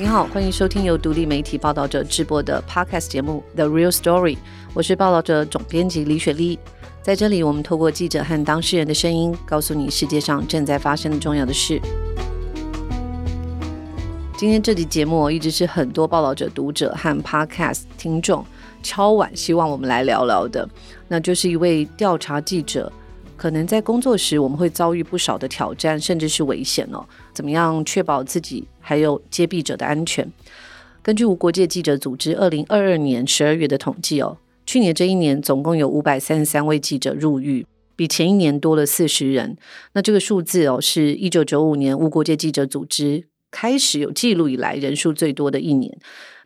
你好，欢迎收听由独立媒体报道者制播的 Podcast 节目《The Real Story》，我是报道者总编辑李雪莉。在这里，我们透过记者和当事人的声音，告诉你世界上正在发生的重要的事。今天这集节目一直是很多报道者读者和 Podcast 听众超晚希望我们来聊聊的，那就是一位调查记者。可能在工作时，我们会遭遇不少的挑战，甚至是危险哦。怎么样确保自己还有接弊者的安全？根据无国界记者组织二零二二年十二月的统计哦，去年这一年总共有五百三十三位记者入狱，比前一年多了四十人。那这个数字哦，是一九九五年无国界记者组织开始有记录以来人数最多的一年。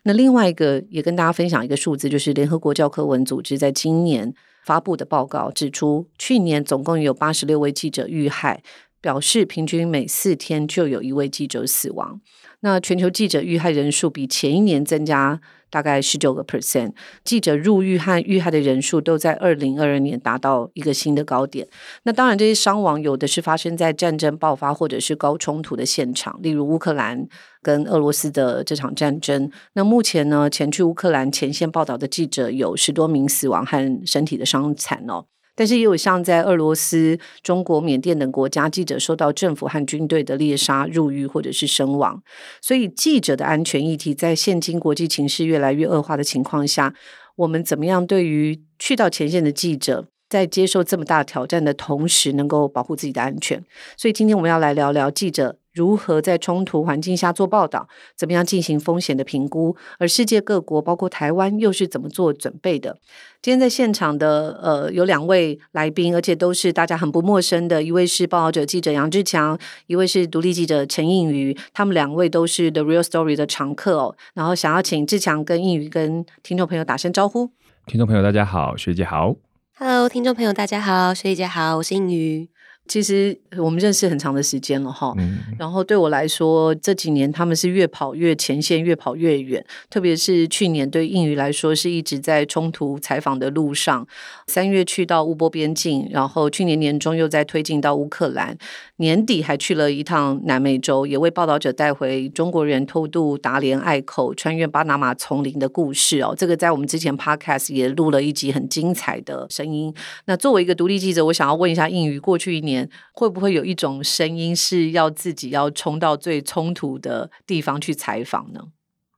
那另外一个也跟大家分享一个数字，就是联合国教科文组织在今年。发布的报告指出，去年总共有八十六位记者遇害，表示平均每四天就有一位记者死亡。那全球记者遇害人数比前一年增加大概十九个 percent，记者入狱和遇害的人数都在二零二二年达到一个新的高点。那当然，这些伤亡有的是发生在战争爆发或者是高冲突的现场，例如乌克兰跟俄罗斯的这场战争。那目前呢，前去乌克兰前线报道的记者有十多名死亡和身体的伤残哦。但是也有像在俄罗斯、中国、缅甸等国家，记者受到政府和军队的猎杀、入狱或者是身亡。所以记者的安全议题，在现今国际情势越来越恶化的情况下，我们怎么样对于去到前线的记者，在接受这么大挑战的同时，能够保护自己的安全？所以今天我们要来聊聊记者。如何在冲突环境下做报道？怎么样进行风险的评估？而世界各国，包括台湾，又是怎么做准备的？今天在现场的呃有两位来宾，而且都是大家很不陌生的。一位是报道者记者杨志强，一位是独立记者陈映瑜。他们两位都是 The Real Story 的常客哦。然后想要请志强跟映瑜跟听众朋友打声招呼。听众朋友大家好，学姐好。Hello，听众朋友大家好，学姐好，我是映妤。其实我们认识很长的时间了哈，然后对我来说这几年他们是越跑越前线，越跑越远。特别是去年对映妤来说是一直在冲突采访的路上，三月去到乌波边境，然后去年年中又在推进到乌克兰，年底还去了一趟南美洲，也为报道者带回中国人偷渡达连隘口、穿越巴拿马丛林的故事哦。这个在我们之前 Podcast 也录了一集很精彩的声音。那作为一个独立记者，我想要问一下映妤，过去一年。会不会有一种声音是要自己要冲到最冲突的地方去采访呢？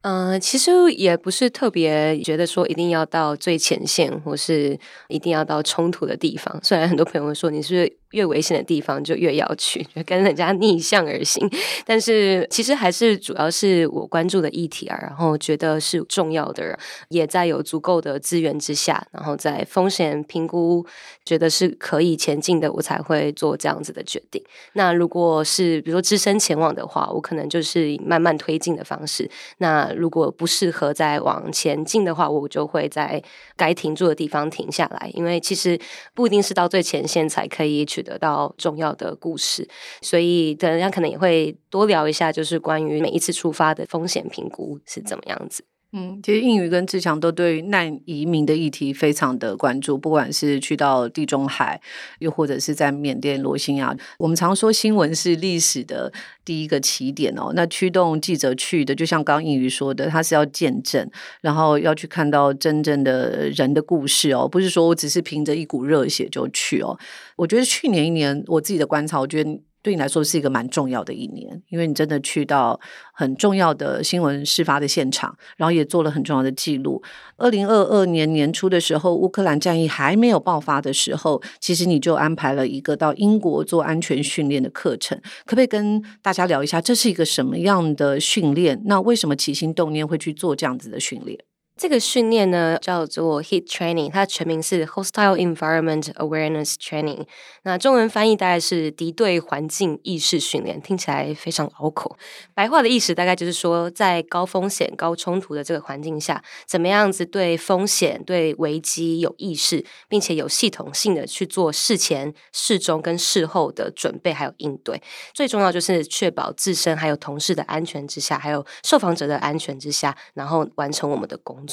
嗯、其实也不是特别觉得说一定要到最前线，或是一定要到冲突的地方。虽然很多朋友说你是越危险的地方就越要去，跟人家逆向而行。但是其实还是主要是我关注的议题啊，然后觉得是重要的，也在有足够的资源之下，然后在风险评估觉得是可以前进的，我才会做这样子的决定。那如果是比如说只身前往的话，我可能就是以慢慢推进的方式。那如果不适合再往前进的话，我就会在该停住的地方停下来，因为其实不一定是到最前线才可以去得到重要的故事，所以等一下可能也会多聊一下，就是关于每一次出发的风险评估是怎么样子。嗯其实映妤跟志强都对难移民的议题非常的关注，不管是去到地中海，又或者是在缅甸罗兴亚。我们常说新闻是历史的第一个起点哦，那驱动记者去的，就像刚刚映妤说的，他是要见证，然后要去看到真正的人的故事哦，不是说我只是凭着一股热血就去哦。我觉得去年一年我自己的观察，我觉得。对你来说是一个蛮重要的一年，因为你真的去到很重要的新闻事发的现场，然后也做了很重要的记录。二零二二年年初的时候，乌克兰战役还没有爆发的时候，其实你就安排了一个到英国做安全训练的课程，可不可以跟大家聊一下，这是一个什么样的训练？那为什么起心动念会去做这样子的训练？这个训练呢，叫做 HEAT Training，它的全名是 Hostile Environment Awareness Training。那中文翻译大概是敌对环境意识训练，听起来非常拗口。白话的意思大概就是说，在高风险、高冲突的这个环境下，怎么样子对风险、对危机有意识，并且有系统性的去做事前、事中跟事后的准备还有应对。最重要就是确保自身还有同事的安全之下，还有受访者的安全之下，然后完成我们的工作。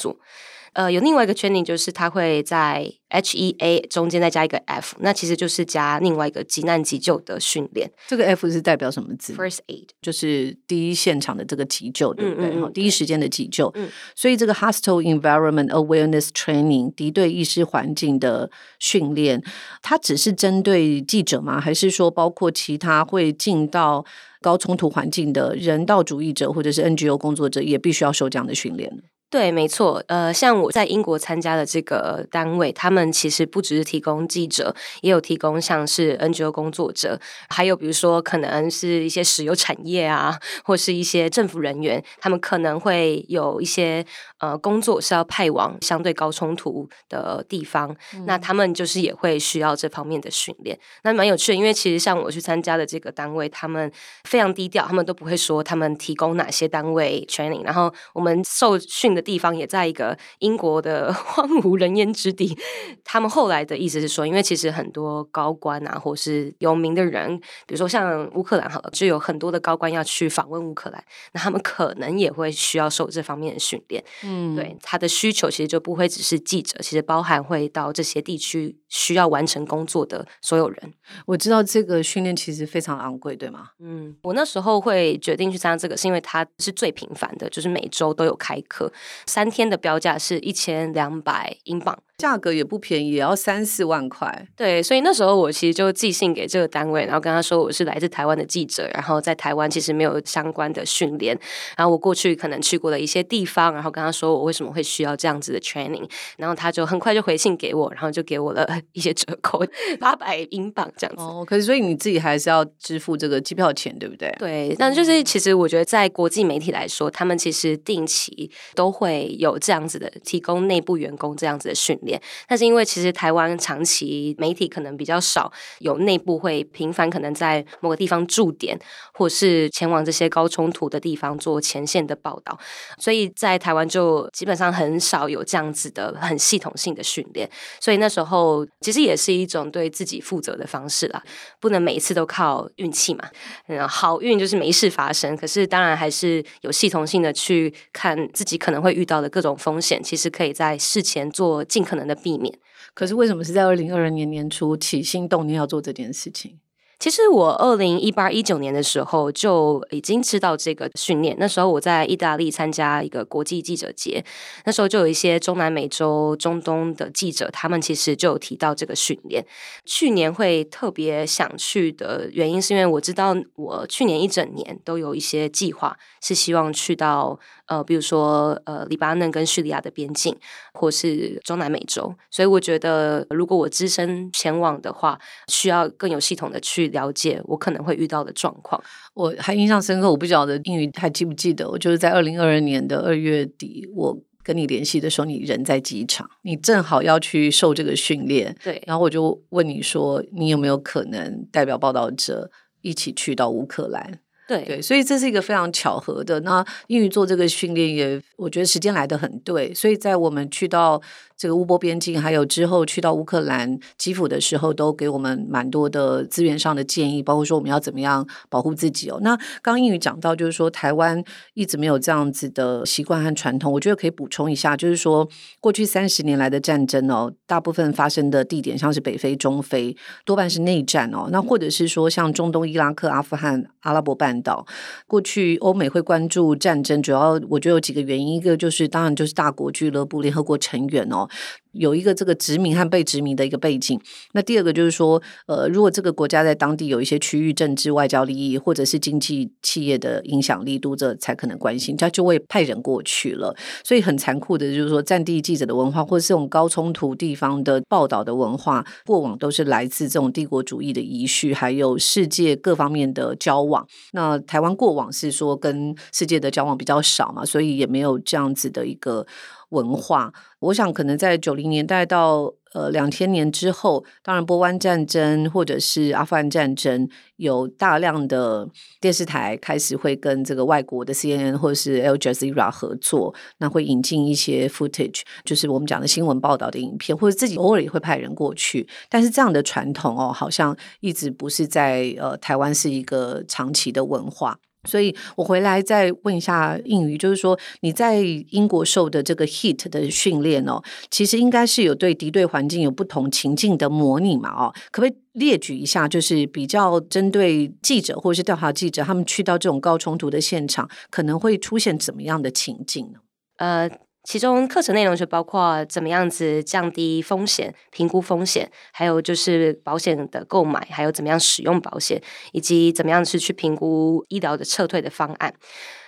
呃，有另外一个 training，就是他会在 H E A 中间再加一个 F，那其实就是加另外一个急难急救的训练。这个 F 是代表什么字？First aid，就是第一现场的这个急救，对不对？嗯嗯嗯、第一时间的急救。嗯、所以这个 Hostile Environment Awareness Training 敌对意识环境的训练，它只是针对记者吗？还是说包括其他会进到高冲突环境的人道主义者或者是 NGO 工作者，也必须要受这样的训练？对，没错，呃，像我在英国参加的这个单位，他们其实不只是提供记者，也有提供像是 NGO 工作者，还有比如说可能是一些石油产业啊，或是一些政府人员，他们可能会有一些呃工作是要派往相对高冲突的地方，嗯、那他们就是也会需要这方面的训练。那蛮有趣的，因为其实像我去参加的这个单位，他们非常低调，他们都不会说他们提供哪些单位 training，然后我们受训的地方也在一个英国的 荒无人烟之地。他们后来的意思是说，因为其实很多高官啊，或是有名的人，比如说像乌克兰好了，就有很多的高官要去访问乌克兰，那他们可能也会需要受这方面的训练。嗯，对，他的需求其实就不会只是记者，其实包含会到这些地区需要完成工作的所有人。我知道这个训练其实非常昂贵，对吗？嗯，我那时候会决定去参加这个，是因为它是最频繁的，就是每周都有开课。三天的标价是一千两百英镑。价格也不便宜，也要三四万块。对，所以那时候我其实就寄信给这个单位，然后跟他说我是来自台湾的记者，然后在台湾其实没有相关的训练，然后我过去可能去过的一些地方，然后跟他说我为什么会需要这样子的 training，然后他就很快就回信给我，然后就给我了 一些折扣，八百英镑这样子。哦，可是所以你自己还是要支付这个机票钱，对不对？对，但就是其实我觉得在国际媒体来说，他们其实定期都会有这样子的提供内部员工这样子的训练，但是因为其实台湾长期媒体可能比较少有内部会频繁可能在某个地方驻点，或是前往这些高冲突的地方做前线的报道，所以在台湾就基本上很少有这样子的很系统性的训练。所以那时候其实也是一种对自己负责的方式啦，不能每一次都靠运气嘛。嗯，好运就是没事发生，可是当然还是有系统性的去看自己可能会遇到的各种风险，其实可以在事前做尽可能的避免。可是为什么是在二零二二年年初起心动念要做这件事情？其实我二零一八一九年的时候就已经知道这个训练。那时候我在意大利参加一个国际记者节，那时候就有一些中南美洲、中东的记者，他们其实就有提到这个训练。去年会特别想去的原因，是因为我知道我去年一整年都有一些计划，是希望去到呃，比如说呃，黎巴嫩跟叙利亚的边境，或是中南美洲。所以我觉得，如果我只身前往的话，需要更有系统的去。了解我可能会遇到的状况，我还印象深刻。我不晓得英语还记不记得？我就是在二零二二年的二月底，我跟你联系的时候，你人在机场，你正好要去受这个训练。对，然后我就问你说，你有没有可能代表报道者一起去到乌克兰？对对，所以这是一个非常巧合的。那英语做这个训练也，我觉得时间来得很对，所以在我们去到。这个乌波边境，还有之后去到乌克兰基辅的时候，都给我们蛮多的资源上的建议，包括说我们要怎么样保护自己哦。那刚刚英语讲到，就是说台湾一直没有这样子的习惯和传统，我觉得可以补充一下，就是说过去三十年来的战争哦，大部分发生的地点像是北非、中非，多半是内战哦。那或者是说像中东、伊拉克、阿富汗、阿拉伯半岛，过去欧美会关注战争，主要我觉得有几个原因，一个就是当然就是大国俱乐部、联合国成员哦。有一个这个殖民和被殖民的一个背景。那第二个就是说，呃，如果这个国家在当地有一些区域政治、外交利益，或者是经济企业的影响力，读者才可能关心，他就会派人过去了。所以很残酷的，就是说，战地记者的文化，或者是这种高冲突地方的报道的文化，过往都是来自这种帝国主义的遗绪，还有世界各方面的交往。那台湾过往是说跟世界的交往比较少嘛，所以也没有这样子的一个。文化，我想可能在九零年代到呃两千年之后，当然波湾战争或者是阿富汗战争，有大量的电视台开始会跟这个外国的 CNN 或者是 Al Jazeera 合作，那会引进一些 footage，就是我们讲的新闻报道的影片，或者自己偶尔也会派人过去。但是这样的传统哦，好像一直不是在呃台湾是一个长期的文化。所以我回来再问一下应宇，就是说你在英国受的这个 HEAT 的训练哦，其实应该是有对敌对环境有不同情境的模拟嘛？哦，可不可以列举一下，就是比较针对记者或者是调查记者，他们去到这种高冲突的现场，可能会出现怎么样的情境呢？呃。其中课程内容就包括怎么样子降低风险、评估风险，还有就是保险的购买，还有怎么样使用保险，以及怎么样是去评估医疗的撤退的方案。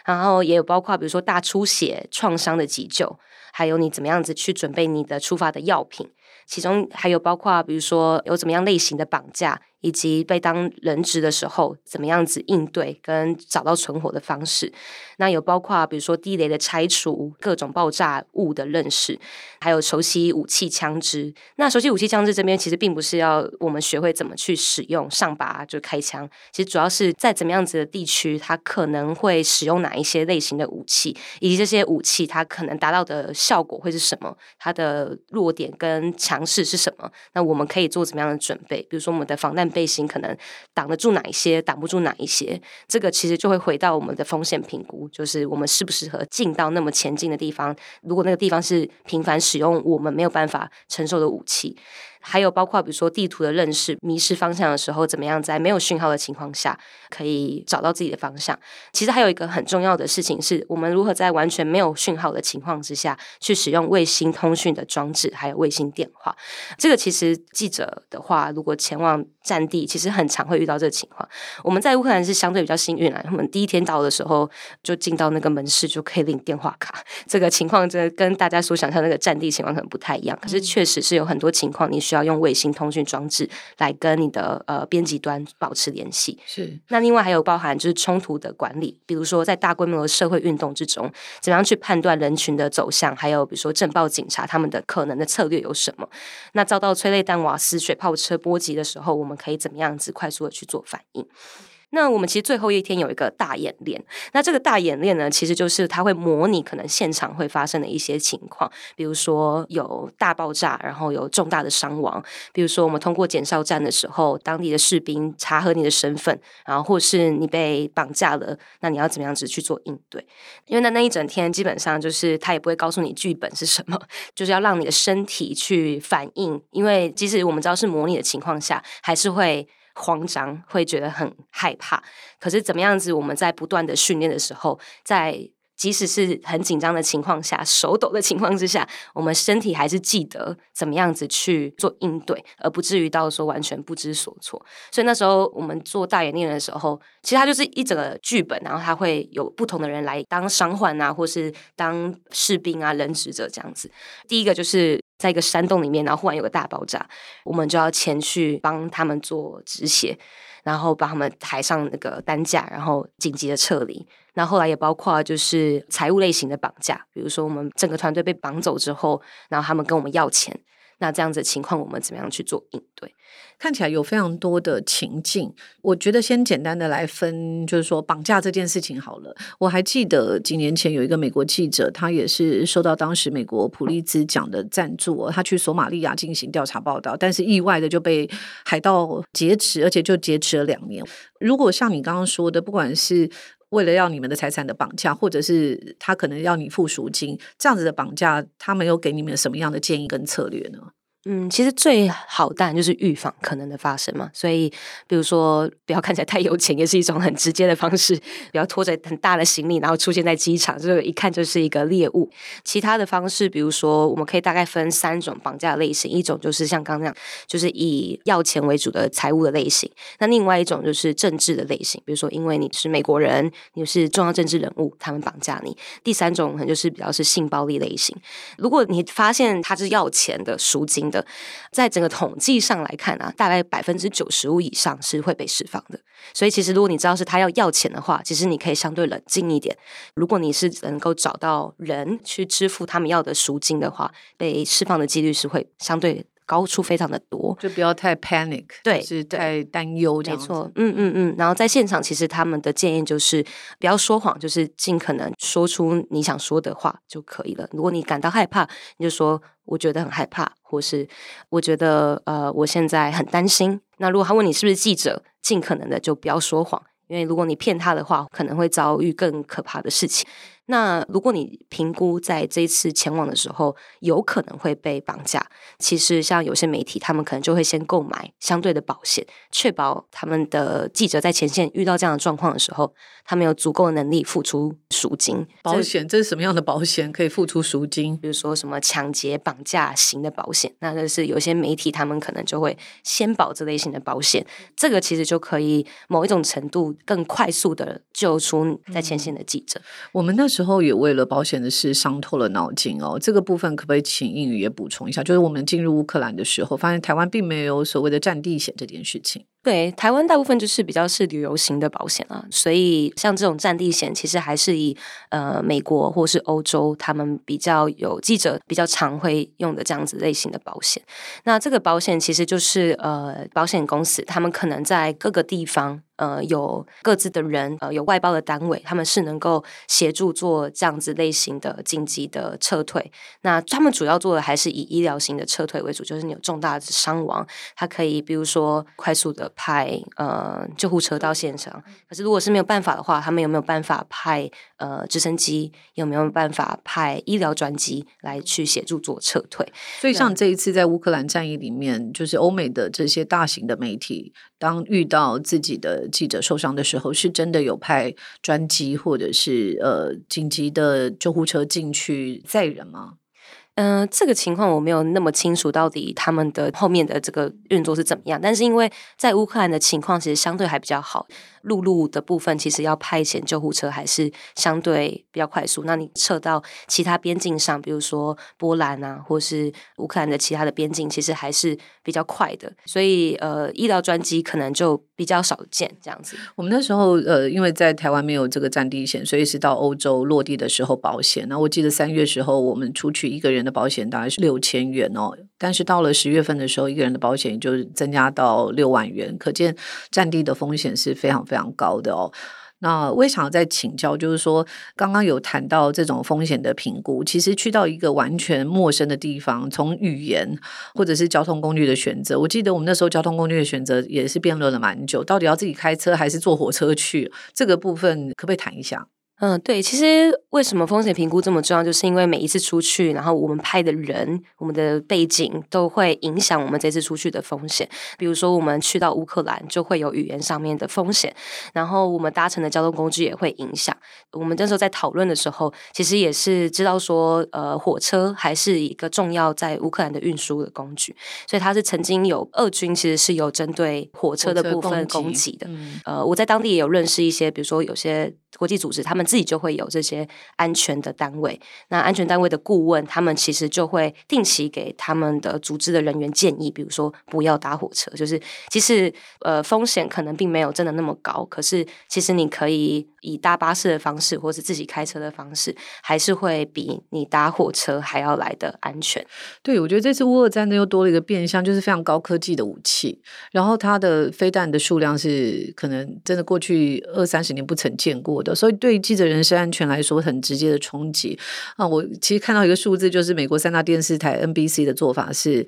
然后也有包括比如说大出血、创伤的急救，还有你怎么样子去准备你的出发的药品。其中还有包括比如说有怎么样类型的绑架。以及被当人质的时候，怎么样子应对跟找到存活的方式？那有包括比如说地雷的拆除、各种爆炸物的认识，还有熟悉武器枪支。那熟悉武器枪支这边其实并不是要我们学会怎么去使用上拔就开枪，其实主要是在怎么样子的地区，它可能会使用哪一些类型的武器，以及这些武器它可能达到的效果会是什么，它的弱点跟强势是什么？那我们可以做怎么样的准备？比如说我们的防弹。背心可能挡得住哪一些，挡不住哪一些，这个其实就会回到我们的风险评估，就是我们适不适合进到那么前进的地方。如果那个地方是频繁使用我们没有办法承受的武器。还有包括比如说地图的认识，迷失方向的时候，怎么样在没有讯号的情况下可以找到自己的方向？其实还有一个很重要的事情是，我们如何在完全没有讯号的情况之下去使用卫星通讯的装置，还有卫星电话。这个其实记者的话，如果前往战地，其实很常会遇到这个情况。我们在乌克兰是相对比较幸运啦，我们第一天到的时候就进到那个门市就可以领电话卡。这个情况真的跟大家所想象那个战地情况可能不太一样，可是确实是有很多情况你需要。用卫星通讯装置来跟你的呃编辑端保持联系。是，那另外还有包含就是冲突的管理，比如说在大规模的社会运动之中，怎么样去判断人群的走向，还有比如说政报警察他们的可能的策略有什么？那遭到催泪弹、瓦斯、水炮车波及的时候，我们可以怎么样子快速的去做反应？那我们其实最后一天有一个大演练，那这个大演练呢，其实就是它会模拟可能现场会发生的一些情况，比如说有大爆炸，然后有重大的伤亡，比如说我们通过检哨站的时候，当地的士兵查核你的身份，然后或是你被绑架了，那你要怎么样子去做应对？因为那那一整天基本上就是他也不会告诉你剧本是什么，就是要让你的身体去反应，因为即使我们知道是模拟的情况下，还是会。慌张，会觉得很害怕。可是怎么样子？我们在不断的训练的时候，在即使是很紧张的情况下、手抖的情况之下，我们身体还是记得怎么样子去做应对，而不至于到说完全不知所措。所以那时候我们做大演练的时候，其实它就是一整个剧本，然后它会有不同的人来当伤患啊，或是当士兵啊、人质者这样子。第一个就是。在一个山洞里面，然后忽然有个大爆炸，我们就要前去帮他们做止血，然后把他们抬上那个担架，然后紧急的撤离。那后来也包括就是财务类型的绑架，比如说我们整个团队被绑走之后，然后他们跟我们要钱，那这样子情况我们怎么样去做应对？看起来有非常多的情境，我觉得先简单的来分，就是说绑架这件事情好了。我还记得几年前有一个美国记者，他也是受到当时美国普利兹奖的赞助，他去索马利亚进行调查报道，但是意外的就被海盗劫持，而且就劫持了两年。如果像你刚刚说的，不管是为了要你们的财产的绑架，或者是他可能要你付赎金，这样子的绑架，他们有给你们什么样的建议跟策略呢？嗯，其实最好当然就是预防可能的发生嘛。所以，比如说不要看起来太有钱，也是一种很直接的方式。不要拖着很大的行李，然后出现在机场，这个一看就是一个猎物。其他的方式，比如说我们可以大概分三种绑架类型：一种就是像刚刚那样，就是以要钱为主的财务的类型；那另外一种就是政治的类型，比如说因为你是美国人，你是重要政治人物，他们绑架你；第三种可能就是比较是性暴力类型。如果你发现他是要钱的赎金的。在整个统计上来看啊，大概百分之九十五以上是会被释放的。所以其实如果你知道是他要要钱的话，其实你可以相对冷静一点。如果你是能够找到人去支付他们要的赎金的话，被释放的几率是会相对高出非常的多。就不要太 panic，对，是太担忧这样。没错，嗯嗯嗯。然后在现场，其实他们的建议就是不要说谎，就是尽可能说出你想说的话就可以了。如果你感到害怕，你就说。我觉得很害怕，或是我觉得呃，我现在很担心。那如果他问你是不是记者，尽可能的就不要说谎，因为如果你骗他的话，可能会遭遇更可怕的事情。那如果你评估在这一次前往的时候有可能会被绑架，其实像有些媒体，他们可能就会先购买相对的保险，确保他们的记者在前线遇到这样的状况的时候，他们有足够的能力付出赎金。保险这是什么样的保险可以付出赎金？比如说什么抢劫、绑架型的保险，那就是有些媒体他们可能就会先保这类型的保险，这个其实就可以某一种程度更快速的救出在前线的记者。嗯、我们那时之后也为了保险的事伤透了脑筋哦，这个部分可不可以请英语也补充一下？就是我们进入乌克兰的时候，发现台湾并没有所谓的战地险这件事情。对，台湾大部分就是比较是旅游型的保险啊，所以像这种战地险，其实还是以呃美国或是欧洲他们比较有记者比较常会用的这样子类型的保险。那这个保险其实就是呃保险公司他们可能在各个地方。呃，有各自的人，呃，有外包的单位，他们是能够协助做这样子类型的紧急的撤退。那他们主要做的还是以医疗型的撤退为主，就是你有重大的伤亡，他可以比如说快速的派呃救护车到现场。可是如果是没有办法的话，他们有没有办法派呃直升机？有没有办法派医疗专机来去协助做撤退？所以像这一次在乌克兰战役里面，就是欧美的这些大型的媒体，当遇到自己的记者受伤的时候，是真的有派专机或者是呃紧急的救护车进去载人吗？嗯、这个情况我没有那么清楚，到底他们的后面的这个运作是怎么样。但是因为在乌克兰的情况其实相对还比较好。陆路的部分其实要派遣救护车还是相对比较快速。那你撤到其他边境上，比如说波兰啊，或是乌克兰的其他的边境，其实还是比较快的。所以呃，医疗专机可能就比较少见这样子。我们那时候呃，因为在台湾没有这个战地险，所以是到欧洲落地的时候保险。那我记得三月时候我们出去一个人的保险大概是六千元哦，但是到了十月份的时候，一个人的保险就增加到六万元，可见战地的风险是非常非常。非常高的哦，那我也想要再请教，就是说刚刚有谈到这种风险的评估，其实去到一个完全陌生的地方，从语言或者是交通工具的选择，我记得我们那时候交通工具的选择也是辩论了蛮久，到底要自己开车还是坐火车去，这个部分可不可以谈一下？嗯，对，其实为什么风险评估这么重要，就是因为每一次出去，然后我们派的人、我们的背景都会影响我们这次出去的风险。比如说，我们去到乌克兰，就会有语言上面的风险，然后我们搭乘的交通工具也会影响。我们这时候在讨论的时候，其实也是知道说，呃，火车还是一个重要在乌克兰的运输的工具，所以它是曾经有俄军其实是有针对火车的部分攻击的。嗯，呃，我在当地也有认识一些，比如说有些国际组织，他们。自己就会有这些安全的单位，那安全单位的顾问，他们其实就会定期给他们的组织的人员建议，比如说不要搭火车，就是其实呃风险可能并没有真的那么高，可是其实你可以。以搭巴士的方式，或是自己开车的方式，还是会比你搭火车还要来的安全。对，我觉得这次乌俄战争又多了一个变相，就是非常高科技的武器，然后它的飞弹的数量是可能真的过去二三十年不曾见过的，所以对记者人身安全来说很直接的冲击啊！我其实看到一个数字，就是美国三大电视台 NBC 的做法是。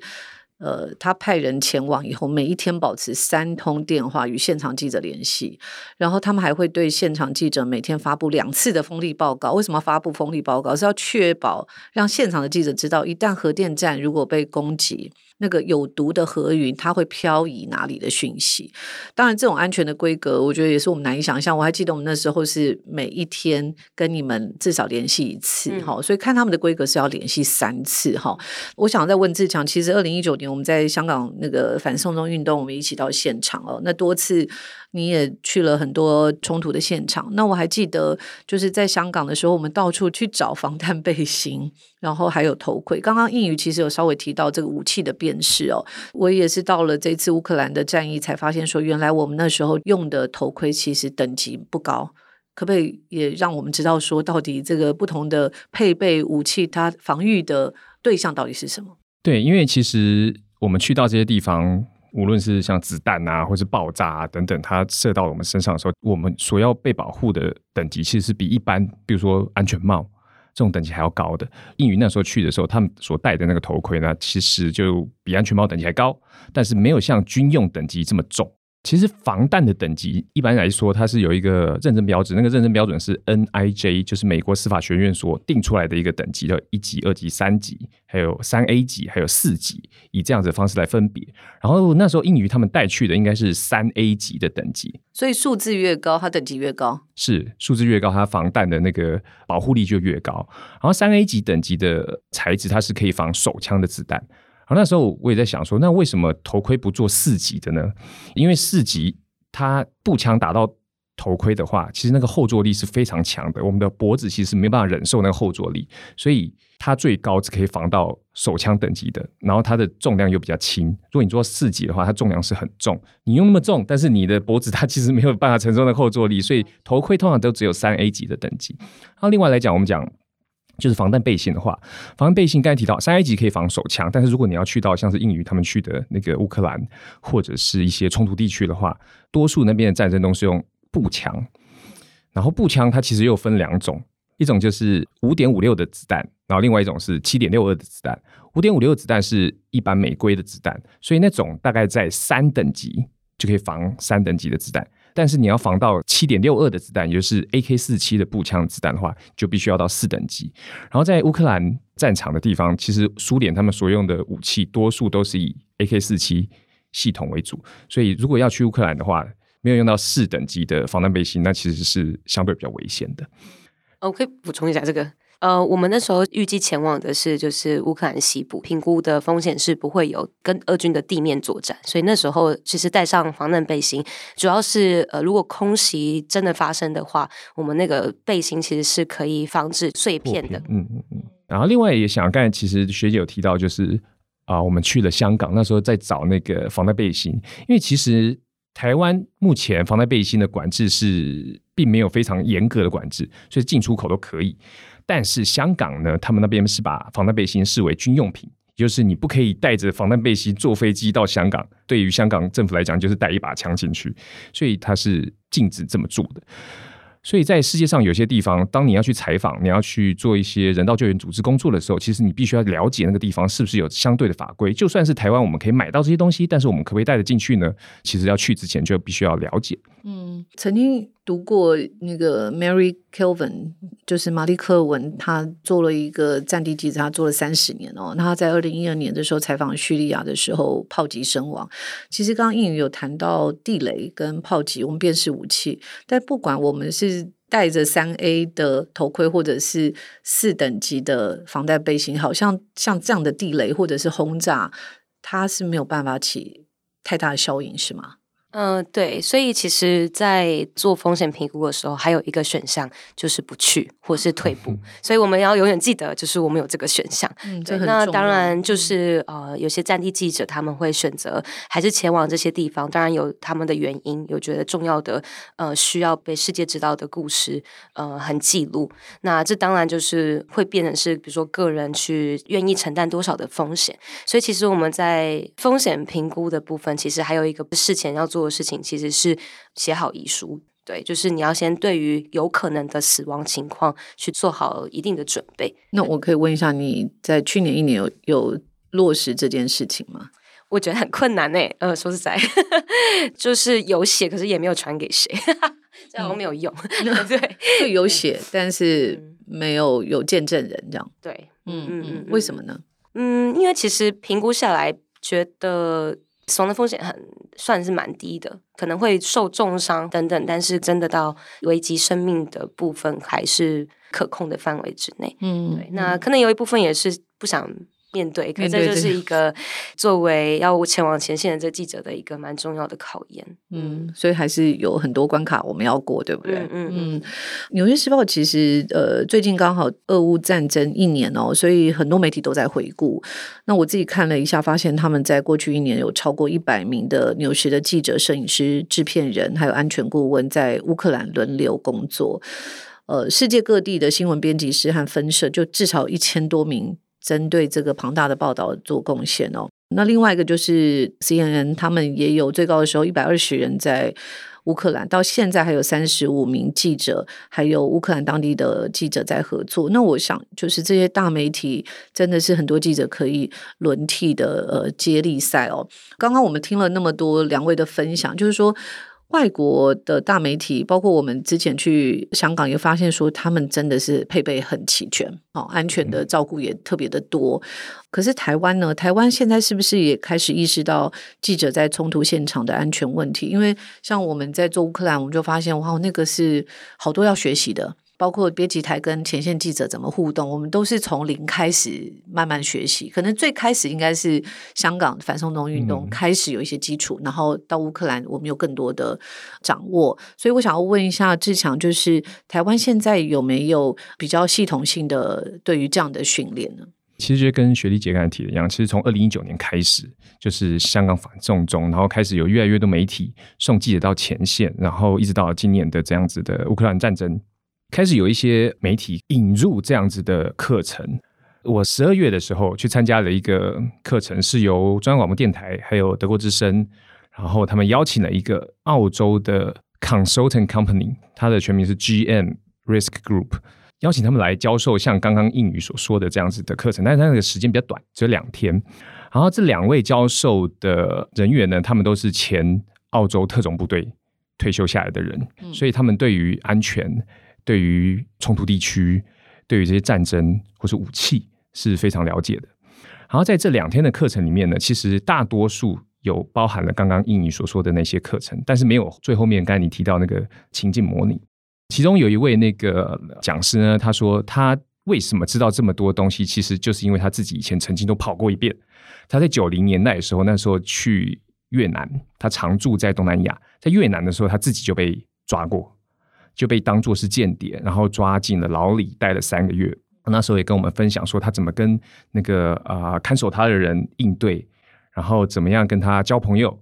呃，他派人前往以后，每一天保持三通电话与现场记者联系，然后他们还会对现场记者每天发布两次的风力报告。为什么发布风力报告？是要确保让现场的记者知道，一旦核电站如果被攻击。那个有毒的河云，它会漂移哪里的讯息？当然，这种安全的规格，我觉得也是我们难以想象。我还记得我们那时候是每一天跟你们至少联系一次，哈、嗯，所以看他们的规格是要联系三次，哈。我想再问志强，其实二零一九年我们在香港那个反送中运动，我们一起到现场哦，那多次。你也去了很多冲突的现场，那我还记得就是在香港的时候，我们到处去找防弹背心，然后还有头盔。刚刚映瑜其实有稍微提到这个武器的辨识哦，我也是到了这次乌克兰的战役才发现说，原来我们那时候用的头盔其实等级不高，可不可以也让我们知道说，到底这个不同的配备武器，它防御的对象到底是什么？对，因为其实我们去到这些地方。无论是像子弹啊，或是爆炸啊等等，它射到我们身上的时候，我们所要被保护的等级其实是比一般，比如说安全帽这种等级还要高的。应云那时候去的时候，他们所戴的那个头盔呢，其实就比安全帽等级还高，但是没有像军用等级这么重。其实防弹的等级一般来说，它是有一个认证标准，那个认证标准是 NIJ，就是美国司法学院所定出来的一个等级的一级、二级、三级，还有三 A 级，还有四级，以这样子的方式来分别。然后那时候英语他们带去的应该是三 A 级的等级，所以数字越高，它等级越高。是数字越高，它防弹的那个保护力就越高。然后三 A 级等级的材质，它是可以防手枪的子弹。那时候我也在想说，那为什么头盔不做四级的呢？因为四级它步枪打到头盔的话，其实那个后坐力是非常强的，我们的脖子其实没办法忍受那个后坐力，所以它最高只可以防到手枪等级的，然后它的重量又比较轻。如果你做四级的话，它重量是很重，你用那么重，但是你的脖子它其实没有办法承受那个后坐力，所以头盔通常都只有三 A 级的等级。然后另外来讲，我们讲。就是防弹背心的话，防弹背心刚才提到三 A 级可以防手枪，但是如果你要去到像是印尼他们去的那个乌克兰或者是一些冲突地区的话，多数那边的战争都是用步枪。然后步枪它其实又分两种，一种就是五点五六的子弹，然后另外一种是七点六二的子弹。五点五六的子弹是一般美规的子弹，所以那种大概在三等级就可以防三等级的子弹。但是你要防到七点六二的子弹，也就是 AK 四七的步枪子弹的话，就必须要到四等级。然后在乌克兰战场的地方，其实苏联他们所用的武器多数都是以 AK 四七系统为主，所以如果要去乌克兰的话，没有用到四等级的防弹背心，那其实是相对比较危险的。我可以补充一下这个。呃，我们那时候预计前往的是就是乌克兰西部，评估的风险是不会有跟俄军的地面作战，所以那时候其实带上防弹背心，主要是呃，如果空袭真的发生的话，我们那个背心其实是可以防止碎片的。嗯嗯嗯。然后另外也想，刚才其实学姐有提到，就是啊、呃，我们去了香港，那时候在找那个防弹背心，因为其实台湾目前防弹背心的管制是并没有非常严格的管制，所以进出口都可以。但是香港呢，他们那边是把防弹背心视为军用品，就是你不可以带着防弹背心坐飞机到香港。对于香港政府来讲，就是带一把枪进去，所以它是禁止这么做的。所以在世界上有些地方，当你要去采访、你要去做一些人道救援组织工作的时候，其实你必须要了解那个地方是不是有相对的法规。就算是台湾，我们可以买到这些东西，但是我们可不可以带得进去呢？其实要去之前就必须要了解。嗯，曾经读过那个 Mary Kelvin，就是玛丽科文，她做了一个战地记者，她做了三十年哦。那她在二零一二年的时候采访叙利亚的时候，炮击身亡。其实刚刚映瑜有谈到地雷跟炮击，我们辨识武器，但不管我们是是戴着三 A 的头盔，或者是四等级的防弹背心，好像像这样的地雷或者是轰炸，它是没有办法起太大的效应，是吗？嗯、呃，对，所以其实，在做风险评估的时候，还有一个选项就是不去或是退步，所以我们要永远记得，就是我们有这个选项。嗯，对，那当然就是呃，有些战地记者他们会选择还是前往这些地方，当然有他们的原因，有觉得重要的呃需要被世界知道的故事呃很记录。那这当然就是会变成是，比如说个人去愿意承担多少的风险。所以其实我们在风险评估的部分，其实还有一个事前要做。做的事情其实是写好遗书，对，就是你要先对于有可能的死亡情况去做好一定的准备。那我可以问一下，你在去年一年有有落实这件事情吗？我觉得很困难呢，呃，说实在，就是有写，可是也没有传给谁，这样都没有用。嗯、对，就有写，但是没有有见证人这样。对，嗯嗯嗯，为什么呢？嗯，因为其实评估下来觉得。死亡的风险很算是蛮低的，可能会受重伤等等，但是真的到危及生命的部分还是可控的范围之内。嗯，对，那可能有一部分也是不想。面对，可这就是一个 作为要前往前线的这记者的一个蛮重要的考验。嗯，所以还是有很多关卡我们要过，对不对？嗯嗯嗯。纽约时报其实呃最近刚好俄乌战争一年哦，所以很多媒体都在回顾。那我自己看了一下，发现他们在过去一年有超过一百名的纽时的记者、摄影师、制片人，还有安全顾问在乌克兰轮流工作。呃，世界各地的新闻编辑师和分社就至少一千多名。针对这个庞大的报道做贡献哦。那另外一个就是 CNN，他们也有最高的时候一百二十人在乌克兰，到现在还有三十五名记者，还有乌克兰当地的记者在合作。那我想，就是这些大媒体真的是很多记者可以轮替的呃接力赛哦。刚刚我们听了那么多两位的分享，就是说。外国的大媒体，包括我们之前去香港，也发现说他们真的是配备很齐全，哦，安全的照顾也特别的多。可是台湾呢？台湾现在是不是也开始意识到记者在冲突现场的安全问题？因为像我们在做乌克兰，我们就发现哇，那个是好多要学习的。包括编辑台跟前线记者怎么互动，我们都是从零开始慢慢学习。可能最开始应该是香港反送中运动开始有一些基础，嗯、然后到乌克兰我们有更多的掌握。所以我想要问一下志强，就是台湾现在有没有比较系统性的对于这样的训练呢？其实就跟学历姐刚才提的一样，其实从二零一九年开始，就是香港反送中，然后开始有越来越多媒体送记者到前线，然后一直到今年的这样子的乌克兰战争。开始有一些媒体引入这样子的课程。我十二月的时候去参加了一个课程，是由中央广播电台还有德国之声，然后他们邀请了一个澳洲的 consultant company，它的全名是 GM Risk Group，邀请他们来教授像刚刚映瑜所说的这样子的课程，但是那个时间比较短，只有两天。然后这两位教授的人员呢，他们都是前澳洲特种部队退休下来的人，所以他们对于安全。对于冲突地区，对于这些战争或是武器是非常了解的。然后在这两天的课程里面呢，其实大多数有包含了刚刚映瑜所说的那些课程，但是没有最后面刚才你提到那个情境模拟。其中有一位那个讲师呢，他说他为什么知道这么多东西，其实就是因为他自己以前曾经都跑过一遍。他在九零年代的时候，那时候去越南，他常住在东南亚，在越南的时候，他自己就被抓过。就被当作是间谍，然后抓进了牢里，待了三个月。那时候也跟我们分享说，他怎么跟那个啊、看守他的人应对，然后怎么样跟他交朋友。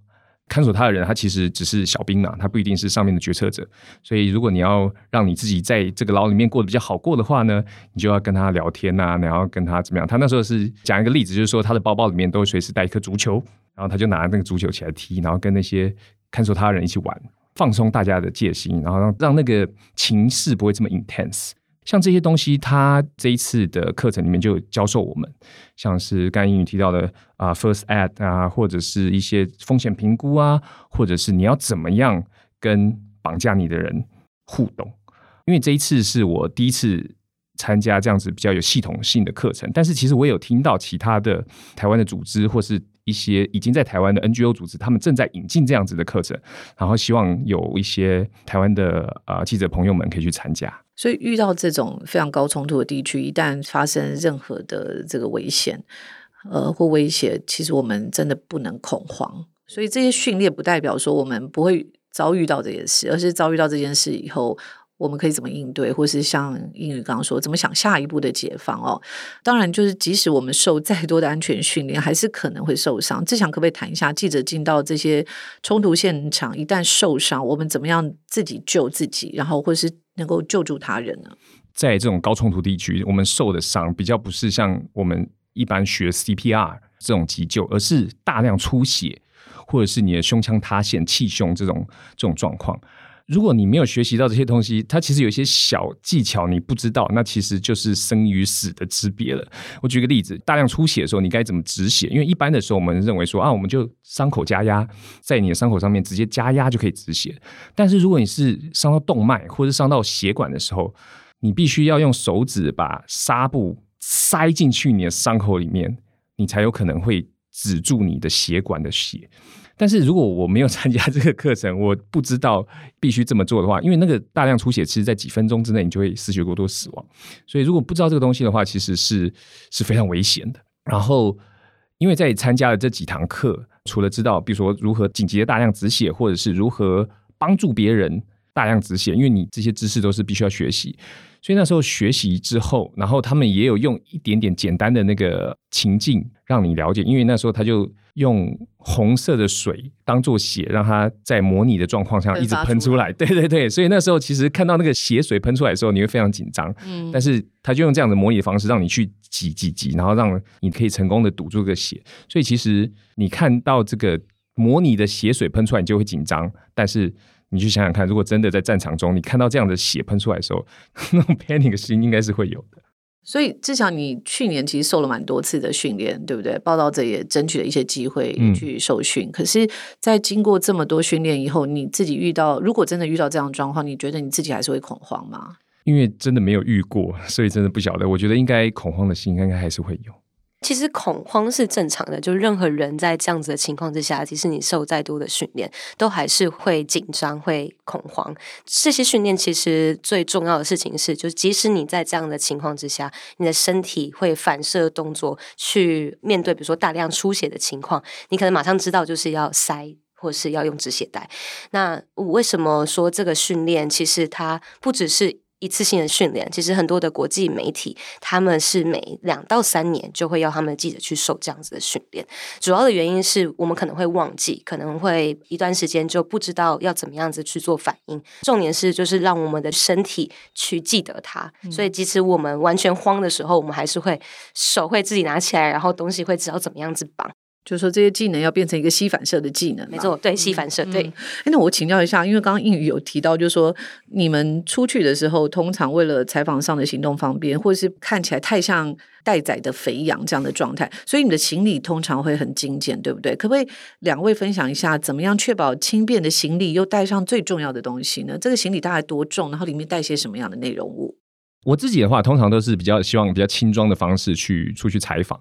看守他的人，他其实只是小兵嘛，他不一定是上面的决策者。所以，如果你要让你自己在这个牢里面过得比较好过的话呢，你就要跟他聊天呐，然后跟他怎么样。他那时候是讲一个例子，就是说他的包包里面都随时带一颗足球，然后他就拿那个足球起来踢，然后跟那些看守他的人一起玩。放松大家的戒心，然后让让那个情势不会这么 intense。像这些东西，他这一次的课程里面就教授我们，像是刚英语提到的啊，first ad 啊，或者是一些风险评估啊，或者是你要怎么样跟绑架你的人互动。因为这一次是我第一次参加这样子比较有系统性的课程，但是其实我有听到其他的台湾的组织或是。一些已经在台湾的 NGO 组织，他们正在引进这样子的课程，然后希望有一些台湾的、呃、记者朋友们可以去参加。所以遇到这种非常高冲突的地区，一旦发生任何的这个危险，呃或威胁，其实我们真的不能恐慌。所以这些训练不代表说我们不会遭遇到这件事，而是遭遇到这件事以后。我们可以怎么应对，或是像英语刚刚说，怎么想下一步的解放哦？当然，就是即使我们受再多的安全训练，还是可能会受伤。志强可不可以谈一下，记者进到这些冲突现场，一旦受伤，我们怎么样自己救自己，然后或是能够救助他人呢？在这种高冲突地区，我们受的伤比较不是像我们一般学 CPR 这种急救，而是大量出血，或者是你的胸腔塌陷、气胸这种这种状况。如果你没有学习到这些东西，它其实有一些小技巧你不知道，那其实就是生与死的之别了。我举个例子，大量出血的时候，你该怎么止血？因为一般的时候，我们认为说啊，我们就伤口加压，在你的伤口上面直接加压就可以止血。但是如果你是伤到动脉或者伤到血管的时候，你必须要用手指把纱布塞进去你的伤口里面，你才有可能会止住你的血管的血。但是如果我没有参加这个课程，我不知道必须这么做的话，因为那个大量出血，其实在几分钟之内你就会失血过多死亡。所以如果不知道这个东西的话，其实是是非常危险的。然后，因为在参加了这几堂课，除了知道，比如说如何紧急的大量止血，或者是如何帮助别人大量止血，因为你这些知识都是必须要学习。所以那时候学习之后，然后他们也有用一点点简单的那个情境让你了解，因为那时候他就用红色的水当做血，让它在模拟的状况下一直喷出来。对对对，所以那时候其实看到那个血水喷出来的时候，你会非常紧张。嗯，但是他就用这样的模拟的方式让你去挤挤挤，然后让你可以成功的堵住这个血。所以其实你看到这个模拟的血水喷出来，你就会紧张，但是。你去想想看，如果真的在战场中，你看到这样的血喷出来的时候，那种 panic 心应该是会有的。所以至少，你去年其实受了蛮多次的训练，对不对？报道者也争取了一些机会去受训。嗯、可是，在经过这么多训练以后，你自己遇到，如果真的遇到这样的状况，你觉得你自己还是会恐慌吗？因为真的没有遇过，所以真的不晓得。我觉得应该恐慌的心应该还是会有。其实恐慌是正常的，就任何人在这样子的情况之下，即使你受再多的训练，都还是会紧张、会恐慌。这些训练其实最重要的事情是，就是即使你在这样的情况之下，你的身体会反射动作去面对，比如说大量出血的情况，你可能马上知道就是要塞或是要用止血带。那我为什么说这个训练其实它不只是一次性的训练，其实很多的国际媒体，他们是每两到三年就会要他们的记者去受这样子的训练。主要的原因是我们可能会忘记，可能会一段时间就不知道要怎么样子去做反应。重点是就是让我们的身体去记得它。嗯、所以即使我们完全慌的时候，我们还是会手会自己拿起来，然后东西会知道怎么样子绑。就是说这些技能要变成一个吸反射的技能，没错，对，吸反射，对。哎、嗯，那我请教一下，因为刚刚英语有提到，就是说你们出去的时候，通常为了采访上的行动方便，或者是看起来太像待宰的肥羊这样的状态，所以你的行李通常会很精简，对不对？可不可以两位分享一下，怎么样确保轻便的行李又带上最重要的东西呢？这个行李大概多重？然后里面带些什么样的内容物？我自己的话，通常都是比较希望比较轻装的方式去出去采访。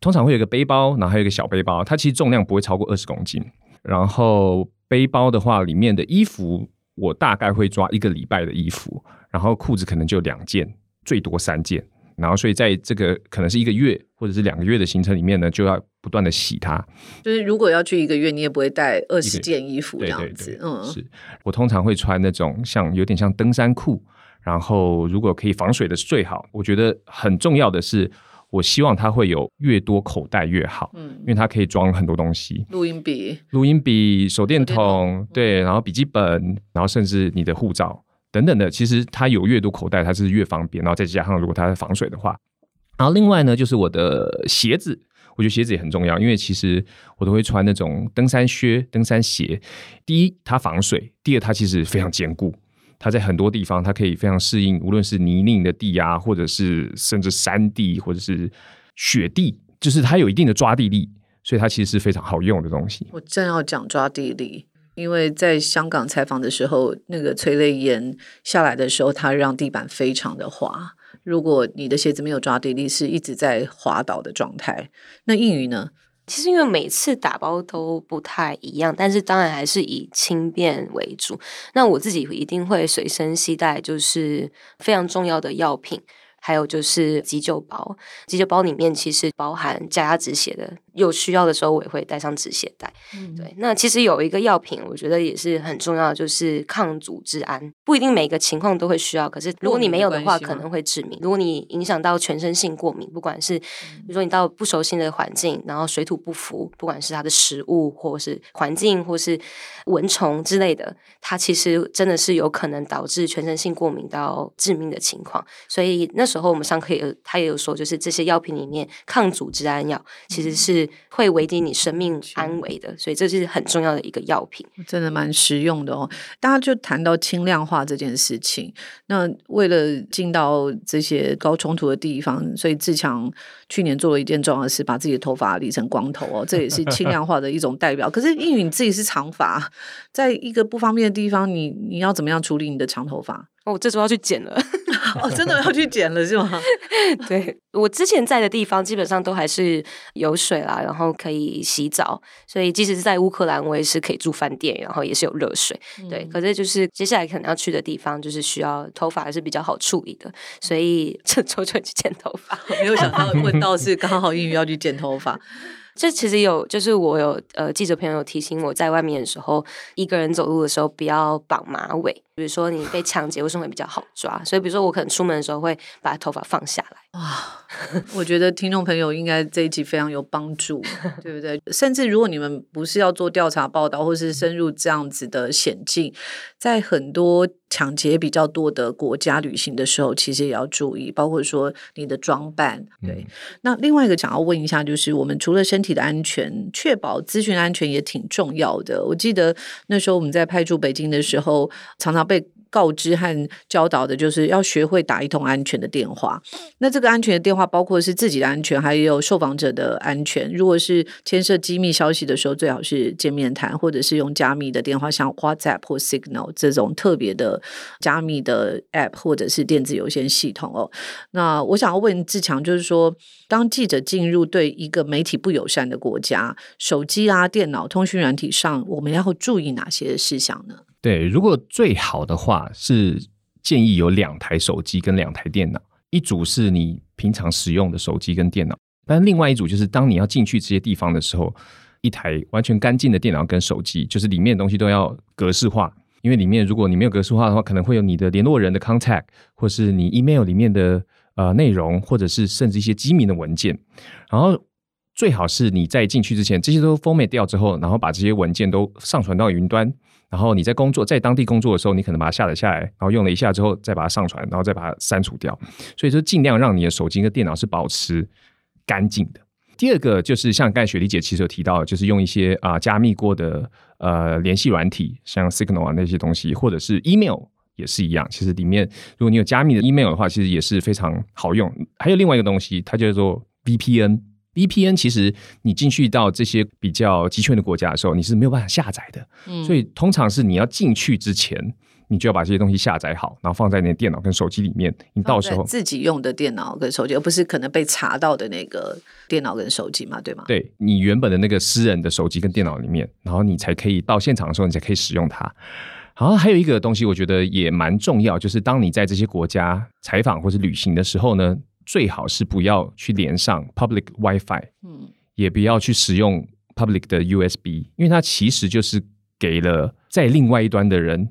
通常会有一个背包，然后还有一个小背包，它其实重量不会超过二十公斤。然后背包的话，里面的衣服我大概会抓一个礼拜的衣服，然后裤子可能就两件，最多三件。然后所以在这个可能是一个月或者是两个月的行程里面呢，就要不断的洗它。就是如果要去一个月，你也不会带二十件衣服这样子。对对对，嗯，是我通常会穿那种像有点像登山裤，然后如果可以防水的是最好。我觉得很重要的是。我希望它会有越多口袋越好，嗯，因为它可以装很多东西，录音笔、录音笔、手电筒，对，然后笔记本，然后甚至你的护照等等的。其实它有越多口袋，它是越方便。然后再加上如果它是防水的话，然后另外呢，就是我的鞋子，我觉得鞋子也很重要，因为其实我都会穿那种登山靴、登山鞋。第一，它防水；第二，它其实非常坚固。它在很多地方，它可以非常适应，无论是泥泞的地啊，或者是甚至山地，或者是雪地，就是它有一定的抓地力，所以它其实是非常好用的东西。我正要讲抓地力，因为在香港采访的时候，那个催泪烟下来的时候，它让地板非常的滑。如果你的鞋子没有抓地力，是一直在滑倒的状态。那英语呢？其实因为每次打包都不太一样，但是当然还是以轻便为主。那我自己一定会随身携带，就是非常重要的药品。还有就是急救包，急救包里面其实包含加压止血的，有需要的时候我也会带上止血带。嗯、对，那其实有一个药品，我觉得也是很重要的，就是抗组织胺，不一定每个情况都会需要，可是如果你没有的话，可能会致命。如果你影响到全身性过敏，不管是比如说你到不熟悉的环境，然后水土不服，不管是它的食物或是环境或是蚊虫之类的，它其实真的是有可能导致全身性过敏到致命的情况。所以那时候。我们上课也有，他也有说，就是这些药品里面抗组织胺药其实是会危及你生命安危的，所以这是很重要的一个药品，真的蛮实用的哦。大家就谈到轻量化这件事情，那为了进到这些高冲突的地方，所以志强去年做了一件重要的事，把自己的头发理成光头哦，这也是轻量化的一种代表。可是英语你自己是长发，在一个不方便的地方，你你要怎么样处理你的长头发？哦，这周要去剪了。哦，真的要去剪了是吗？对，我之前在的地方基本上都还是有水啦，然后可以洗澡，所以即使是在乌克兰，我也是可以住饭店，然后也是有热水。嗯、对，可是就是接下来可能要去的地方，就是需要头发还是比较好处理的，所以这周就 去剪头发。没有想到问到是刚好英语要去剪头发。这其实有，就是我有呃记者朋友提醒我在外面的时候，一个人走路的时候不要绑马尾。比如说你被抢劫，为什么会比较好抓？所以比如说我可能出门的时候会把头发放下来。哇，我觉得听众朋友应该这一集非常有帮助，对不对？甚至如果你们不是要做调查报道，或是深入这样子的险境，在很多抢劫比较多的国家旅行的时候，其实也要注意，包括说你的装扮。对，嗯、那另外一个想要问一下，就是我们除了身体的安全，确保资讯安全也挺重要的。我记得那时候我们在派驻北京的时候，常常被告知和教导的就是要学会打一通安全的电话。那这个安全的电话包括是自己的安全，还有受访者的安全。如果是牵涉机密消息的时候，最好是见面谈，或者是用加密的电话，像 WhatsApp 或 Signal 这种特别的加密的 App 或者是电子邮件系统哦。那我想要问志强，就是说，当记者进入对一个媒体不友善的国家，手机啊、电脑、通讯软体上，我们要注意哪些事项呢？对，如果最好的话是建议有两台手机跟两台电脑，一组是你平常使用的手机跟电脑，但另外一组就是当你要进去这些地方的时候，一台完全干净的电脑跟手机，就是里面的东西都要格式化，因为里面如果你没有格式化的话，可能会有你的联络人的 contact，或是你 email 里面的呃内容，或者是甚至一些机密的文件，然后最好是你在进去之前这些都 format 掉之后，然后把这些文件都上传到云端。然后你在工作，在当地工作的时候，你可能把它下载下来，然后用了一下之后，再把它上传，然后再把它删除掉。所以说，尽量让你的手机跟电脑是保持干净的。第二个就是像刚才雪莉姐其实有提到，就是用一些啊、加密过的呃联系软体，像 Signal 啊那些东西，或者是 Email 也是一样。其实里面如果你有加密的 Email 的话，其实也是非常好用。还有另外一个东西，它叫做 VPN。VPN 其实你进去到这些比较集权的国家的时候，你是没有办法下载的。嗯，所以通常是你要进去之前，你就要把这些东西下载好，然后放在你的电脑跟手机里面。你到时候自己用的电脑跟手机，而不是可能被查到的那个电脑跟手机嘛，对吗？对，你原本的那个私人的手机跟电脑里面，然后你才可以到现场的时候，你才可以使用它。然后还有一个东西，我觉得也蛮重要，就是当你在这些国家采访或是旅行的时候呢。最好是不要去连上 public WiFi，嗯，也不要去使用 public 的 USB，因为它其实就是给了在另外一端的人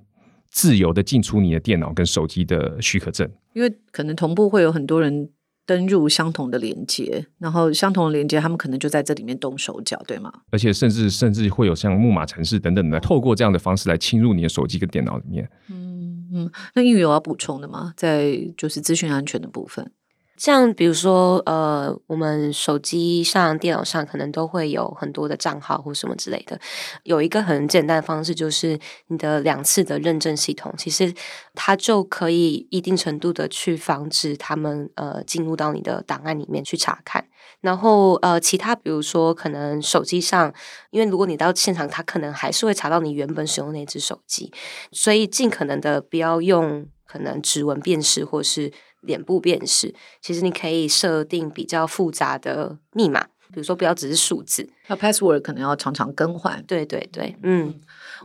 自由的进出你的电脑跟手机的许可证。因为可能同步会有很多人登入相同的连接，然后相同的连接，他们可能就在这里面动手脚，对吗？而且甚至甚至会有像木马城市等等的，透过这样的方式来侵入你的手机跟电脑里面。嗯嗯，那英语有要补充的吗？在就是资讯安全的部分。像比如说，呃，我们手机上、电脑上可能都会有很多的账号或什么之类的。有一个很简单的方式，就是你的两次的认证系统，其实它就可以一定程度的去防止他们呃进入到你的档案里面去查看。然后呃，其他比如说可能手机上，因为如果你到现场，他可能还是会查到你原本使用那只手机，所以尽可能的不要用可能指纹辨识或是。脸部辨识，其实你可以设定比较复杂的密码，比如说不要只是数字。那 password 可能要常常更换。对对对，嗯，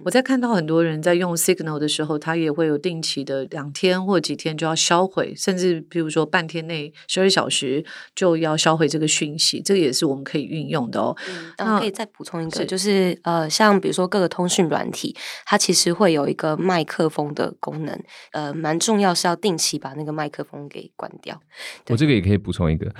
我在看到很多人在用 Signal 的时候，他也会有定期的两天或几天就要销毁，甚至比如说半天内十二小时就要销毁这个讯息，这个也是我们可以运用的哦。嗯，然后可以再补充一个，是就是呃，像比如说各个通讯软体，它其实会有一个麦克风的功能，呃，蛮重要是要定期把那个麦克风给关掉。我这个也可以补充一个。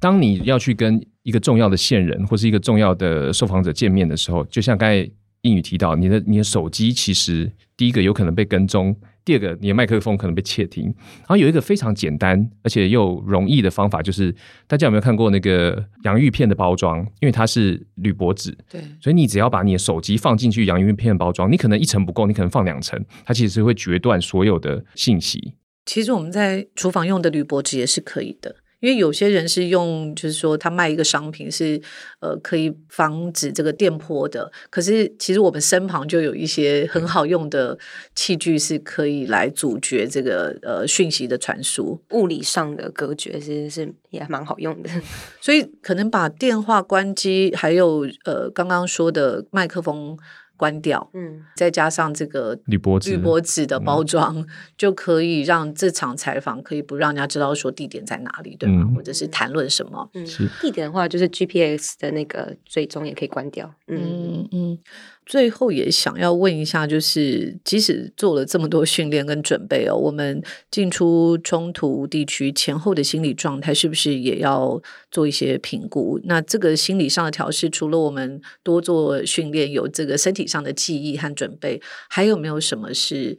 当你要去跟一个重要的线人或是一个重要的受访者见面的时候，就像刚才英语提到，你的你的手机其实第一个有可能被跟踪，第二个你的麦克风可能被窃听。然后有一个非常简单而且又容易的方法，就是大家有没有看过那个洋芋片的包装？因为它是铝箔纸，对，所以你只要把你的手机放进去洋芋片的包装，你可能一层不够，你可能放两层，它其实是会决断所有的信息。其实我们在厨房用的铝箔纸也是可以的。因为有些人是用，就是说他卖一个商品是，呃，可以防止这个电波的。可是其实我们身旁就有一些很好用的器具，是可以来阻绝这个呃讯息的传输。物理上的隔绝其实是也蛮好用的。所以可能把电话关机，还有呃刚刚说的麦克风。关掉，嗯，再加上这个铝箔纸、铝箔纸的包装，嗯、就可以让这场采访可以不让人家知道说地点在哪里，对吗？嗯、或者是谈论什么？嗯，是地点的话，就是 GPS 的那个追踪也可以关掉。嗯嗯。嗯最后也想要问一下，就是即使做了这么多训练跟准备哦，我们进出冲突地区前后的心理状态是不是也要做一些评估？那这个心理上的调试，除了我们多做训练，有这个身体上的记忆和准备，还有没有什么是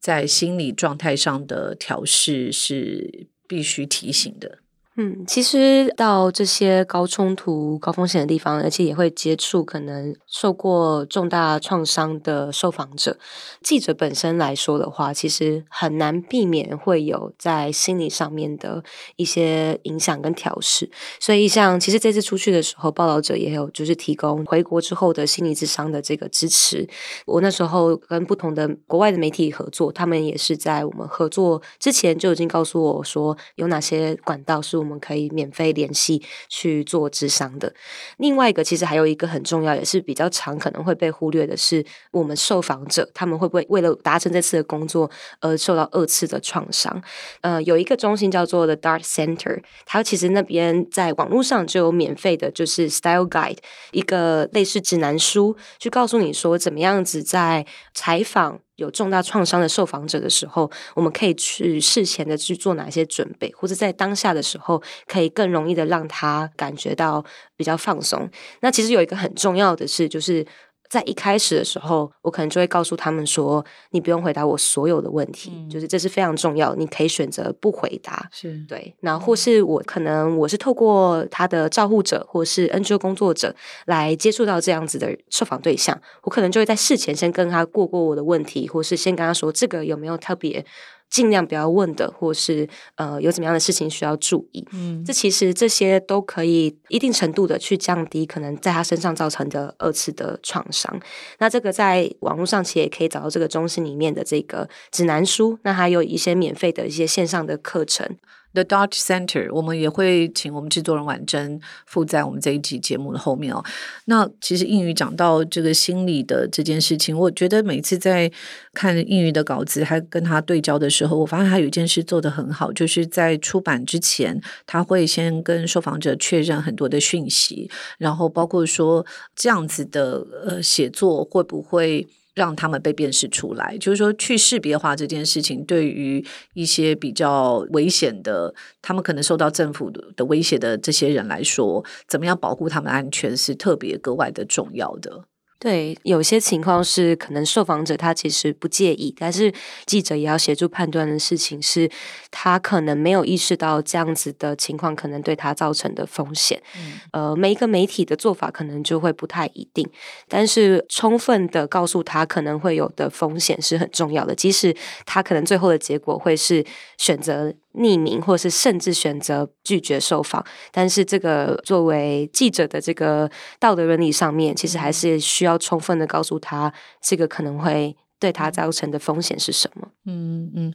在心理状态上的调试是必须提醒的？嗯，其实到这些高冲突、高风险的地方，而且也会接触可能受过重大创伤的受访者。记者本身来说的话，其实很难避免会有在心理上面的一些影响跟调试。所以，像其实这次出去的时候，报道者也有就是提供回国之后的心理咨商的这个支持。我那时候跟不同的国外的媒体合作，他们也是在我们合作之前就已经告诉我说，有哪些管道是我我们可以免费联系去做咨商的。另外一个，其实还有一个很重要，也是比较常可能会被忽略的是，我们受访者他们会不会为了达成这次的工作而受到二次的创伤？呃，有一个中心叫做 The Dart Center，它其实那边在网络上就有免费的，就是 Style Guide，一个类似指南书，去告诉你说怎么样子在采访。有重大创伤的受访者的时候，我们可以去事前的去做哪些准备，或者在当下的时候，可以更容易的让他感觉到比较放松。那其实有一个很重要的事，就是。在一开始的时候，我可能就会告诉他们说：“你不用回答我所有的问题，嗯、就是这是非常重要，你可以选择不回答。”是对。然后或是我可能我是透过他的照护者或是 NGO 工作者来接触到这样子的受访对象，我可能就会在事前先跟他过过我的问题，或是先跟他说这个有没有特别。尽量不要问的，或是呃有怎么样的事情需要注意。嗯，这其实这些都可以一定程度的去降低可能在他身上造成的二次的创伤。那这个在网络上其实也可以找到这个中心里面的这个指南书，那还有一些免费的一些线上的课程。The Dart Center，我们也会请我们制作人婉珍附在我们这一集节目的后面哦。那其实英语讲到这个心理的这件事情，我觉得每次在看英语的稿子，还跟他对焦的时候，我发现他有一件事做得很好，就是在出版之前，他会先跟受访者确认很多的讯息，然后包括说这样子的呃写作会不会。让他们被辨识出来，就是说去识别化这件事情，对于一些比较危险的，他们可能受到政府的威胁的这些人来说，怎么样保护他们的安全是特别格外的重要的。对，有些情况是可能受访者他其实不介意，但是记者也要协助判断的事情是，他可能没有意识到这样子的情况可能对他造成的风险。嗯、呃，每一个媒体的做法可能就会不太一定，但是充分的告诉他可能会有的风险是很重要的，即使他可能最后的结果会是选择。匿名，或是甚至选择拒绝受访，但是这个作为记者的这个道德伦理上面，其实还是需要充分的告诉他，这个可能会对他造成的风险是什么。嗯嗯，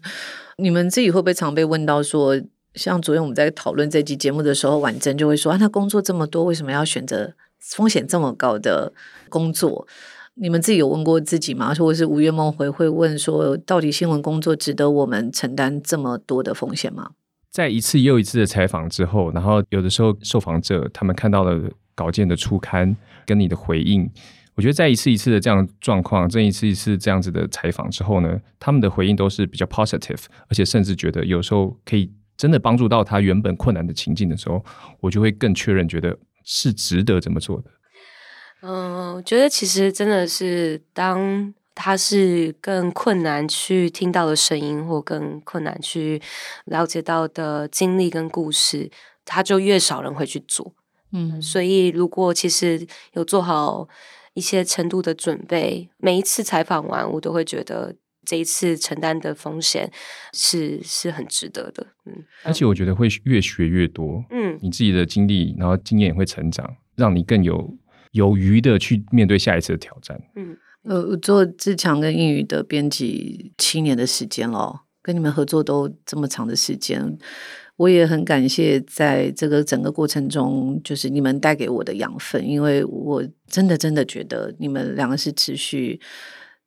你们自己会不会常被问到说，像昨天我们在讨论这期节目的时候，婉珍就会说啊，他工作这么多，为什么要选择风险这么高的工作？你们自己有问过自己吗？说我是午夜梦回会问说，到底新闻工作值得我们承担这么多的风险吗？在一次又一次的采访之后，然后有的时候受访者他们看到了稿件的初刊跟你的回应，我觉得在一次一次的这样状况，这一次一次这样子的采访之后呢，他们的回应都是比较 positive，而且甚至觉得有时候可以真的帮助到他原本困难的情境的时候，我就会更确认觉得是值得这么做的。嗯，我觉得其实真的是，当他是更困难去听到的声音，或更困难去了解到的经历跟故事，他就越少人会去做。嗯，所以如果其实有做好一些程度的准备，每一次采访完，我都会觉得这一次承担的风险是是很值得的。嗯，而且我觉得会越学越多。嗯，你自己的经历，然后经验也会成长，让你更有。有余的去面对下一次的挑战。嗯，呃，做自强跟英语的编辑七年的时间了，跟你们合作都这么长的时间，我也很感谢在这个整个过程中，就是你们带给我的养分，因为我真的真的觉得你们两个是持续。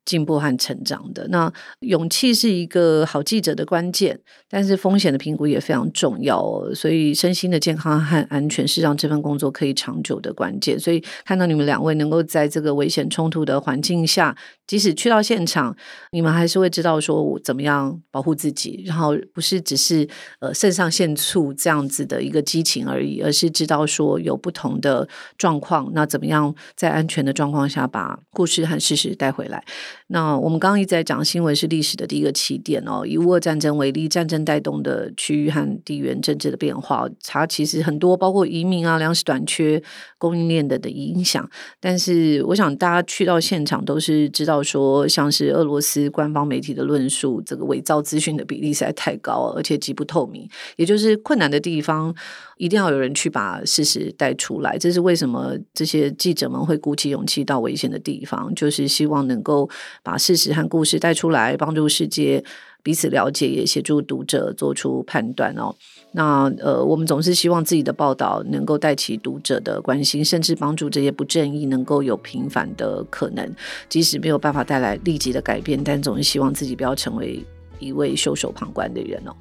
进步和成长的。那勇气是一个好记者的关键，但是风险的评估也非常重要。所以身心的健康和安全是让这份工作可以长久的关键。所以看到你们两位能够在这个危险冲突的环境下，即使去到现场，你们还是会知道说我怎么样保护自己，然后不是只是呃肾上腺素这样子的一个激情而已，而是知道说有不同的状况，那怎么样在安全的状况下把故事和事实带回来。那我们刚刚一直在讲，新闻是历史的第一个起点哦。以乌俄战争为例，战争带动的区域和地缘政治的变化，它其实很多，包括移民啊、粮食短缺、供应链的的影响。但是，我想大家去到现场都是知道说，像是俄罗斯官方媒体的论述，这个伪造资讯的比例实在太高，而且极不透明。也就是困难的地方，一定要有人去把事实带出来。这是为什么这些记者们会鼓起勇气到危险的地方，就是希望能够。把事实和故事带出来，帮助世界彼此了解，也协助读者做出判断哦。那呃，我们总是希望自己的报道能够带起读者的关心，甚至帮助这些不正义能够有平反的可能。即使没有办法带来立即的改变，但总是希望自己不要成为一位袖手旁观的人哦。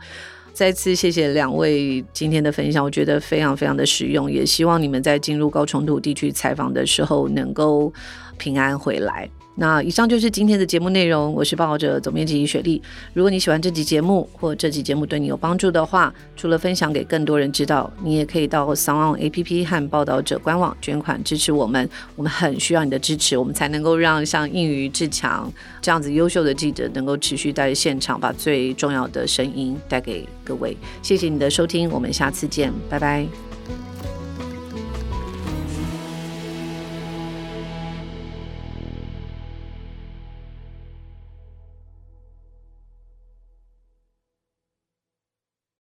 再次谢谢两位今天的分享，我觉得非常非常的实用，也希望你们在进入高冲突地区采访的时候能够平安回来。那以上就是今天的节目内容，我是报者总编辑雪莉。如果你喜欢这集节目，或这集节目对你有帮助的话，除了分享给更多人知道，你也可以到 s o n d APP 和报道者官网捐款支持我们。我们很需要你的支持，我们才能够让像映瑜、志强这样子优秀的记者能够持续在现场，把最重要的声音带给各位。谢谢你的收听，我们下次见，拜拜。